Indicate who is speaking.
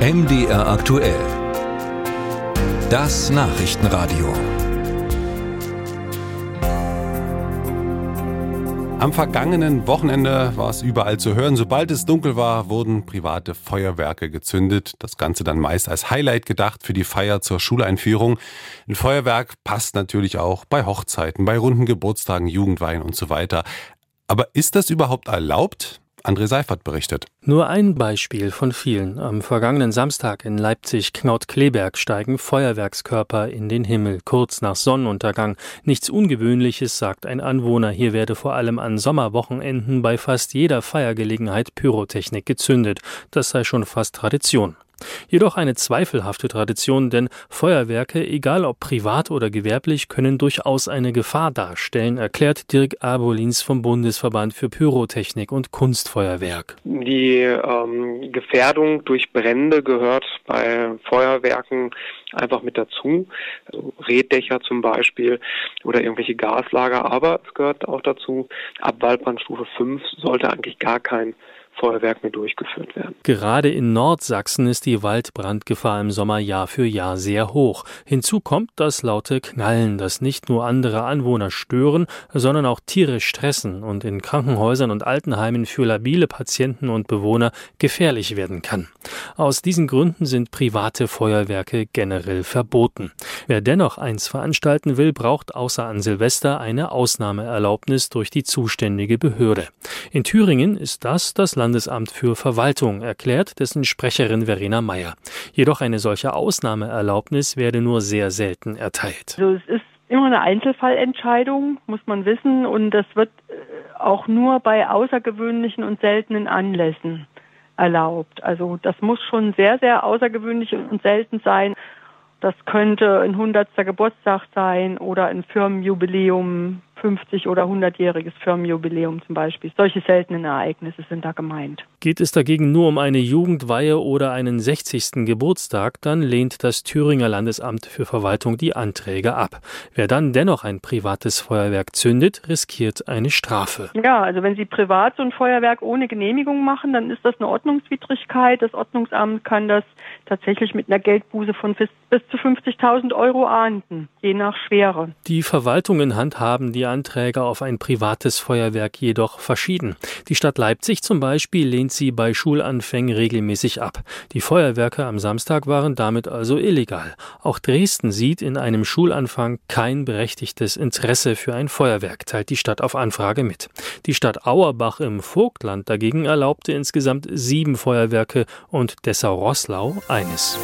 Speaker 1: MDR aktuell. Das Nachrichtenradio.
Speaker 2: Am vergangenen Wochenende war es überall zu hören. Sobald es dunkel war, wurden private Feuerwerke gezündet. Das Ganze dann meist als Highlight gedacht für die Feier zur Schuleinführung. Ein Feuerwerk passt natürlich auch bei Hochzeiten, bei runden Geburtstagen, Jugendweihen und so weiter. Aber ist das überhaupt erlaubt? André Seifert berichtet.
Speaker 3: Nur ein Beispiel von vielen. Am vergangenen Samstag in Leipzig-Knaut-Kleberg steigen Feuerwerkskörper in den Himmel, kurz nach Sonnenuntergang. Nichts Ungewöhnliches, sagt ein Anwohner. Hier werde vor allem an Sommerwochenenden bei fast jeder Feiergelegenheit Pyrotechnik gezündet. Das sei schon fast Tradition. Jedoch eine zweifelhafte Tradition, denn Feuerwerke, egal ob privat oder gewerblich, können durchaus eine Gefahr darstellen, erklärt Dirk Abolins vom Bundesverband für Pyrotechnik und Kunstfeuerwerk.
Speaker 4: Die ähm, Gefährdung durch Brände gehört bei Feuerwerken einfach mit dazu. Also Reddächer zum Beispiel oder irgendwelche Gaslager. Aber es gehört auch dazu, ab Waldbrandstufe 5 sollte eigentlich gar kein Feuerwerk mehr durchgeführt werden.
Speaker 3: Gerade in Nordsachsen ist die Waldbrandgefahr im Sommer Jahr für Jahr sehr hoch. Hinzu kommt das laute Knallen, das nicht nur andere Anwohner stören, sondern auch Tiere stressen und in Krankenhäusern und Altenheimen für labile Patienten und Bewohner gefährlich werden kann. Aus diesen Gründen sind private Feuerwerke generell verboten. Wer dennoch eins veranstalten will, braucht außer an Silvester eine Ausnahmeerlaubnis durch die zuständige Behörde. In Thüringen ist das das Landesamt für Verwaltung erklärt, dessen Sprecherin Verena Meyer. Jedoch eine solche Ausnahmeerlaubnis werde nur sehr selten erteilt.
Speaker 5: Also es ist immer eine Einzelfallentscheidung, muss man wissen, und das wird äh, auch nur bei außergewöhnlichen und seltenen Anlässen erlaubt. Also das muss schon sehr, sehr außergewöhnlich und selten sein. Das könnte ein 100. Geburtstag sein oder ein Firmenjubiläum 50 oder 100-jähriges Firmenjubiläum zum Beispiel. Solche seltenen Ereignisse sind da gemeint.
Speaker 3: Geht es dagegen nur um eine Jugendweihe oder einen 60. Geburtstag, dann lehnt das Thüringer Landesamt für Verwaltung die Anträge ab. Wer dann dennoch ein privates Feuerwerk zündet, riskiert eine Strafe.
Speaker 5: Ja, also wenn Sie privat so ein Feuerwerk ohne Genehmigung machen, dann ist das eine Ordnungswidrigkeit. Das Ordnungsamt kann das tatsächlich mit einer Geldbuße von bis, bis zu 50.000 Euro ahnden, je nach Schwere.
Speaker 3: Die Verwaltungen handhaben die Anträge auf ein privates Feuerwerk jedoch verschieden. Die Stadt Leipzig zum Beispiel lehnt sie bei Schulanfängen regelmäßig ab. Die Feuerwerke am Samstag waren damit also illegal. Auch Dresden sieht in einem Schulanfang kein berechtigtes Interesse für ein Feuerwerk, teilt die Stadt auf Anfrage mit. Die Stadt Auerbach im Vogtland dagegen erlaubte insgesamt sieben Feuerwerke und Dessau-Rosslau eines.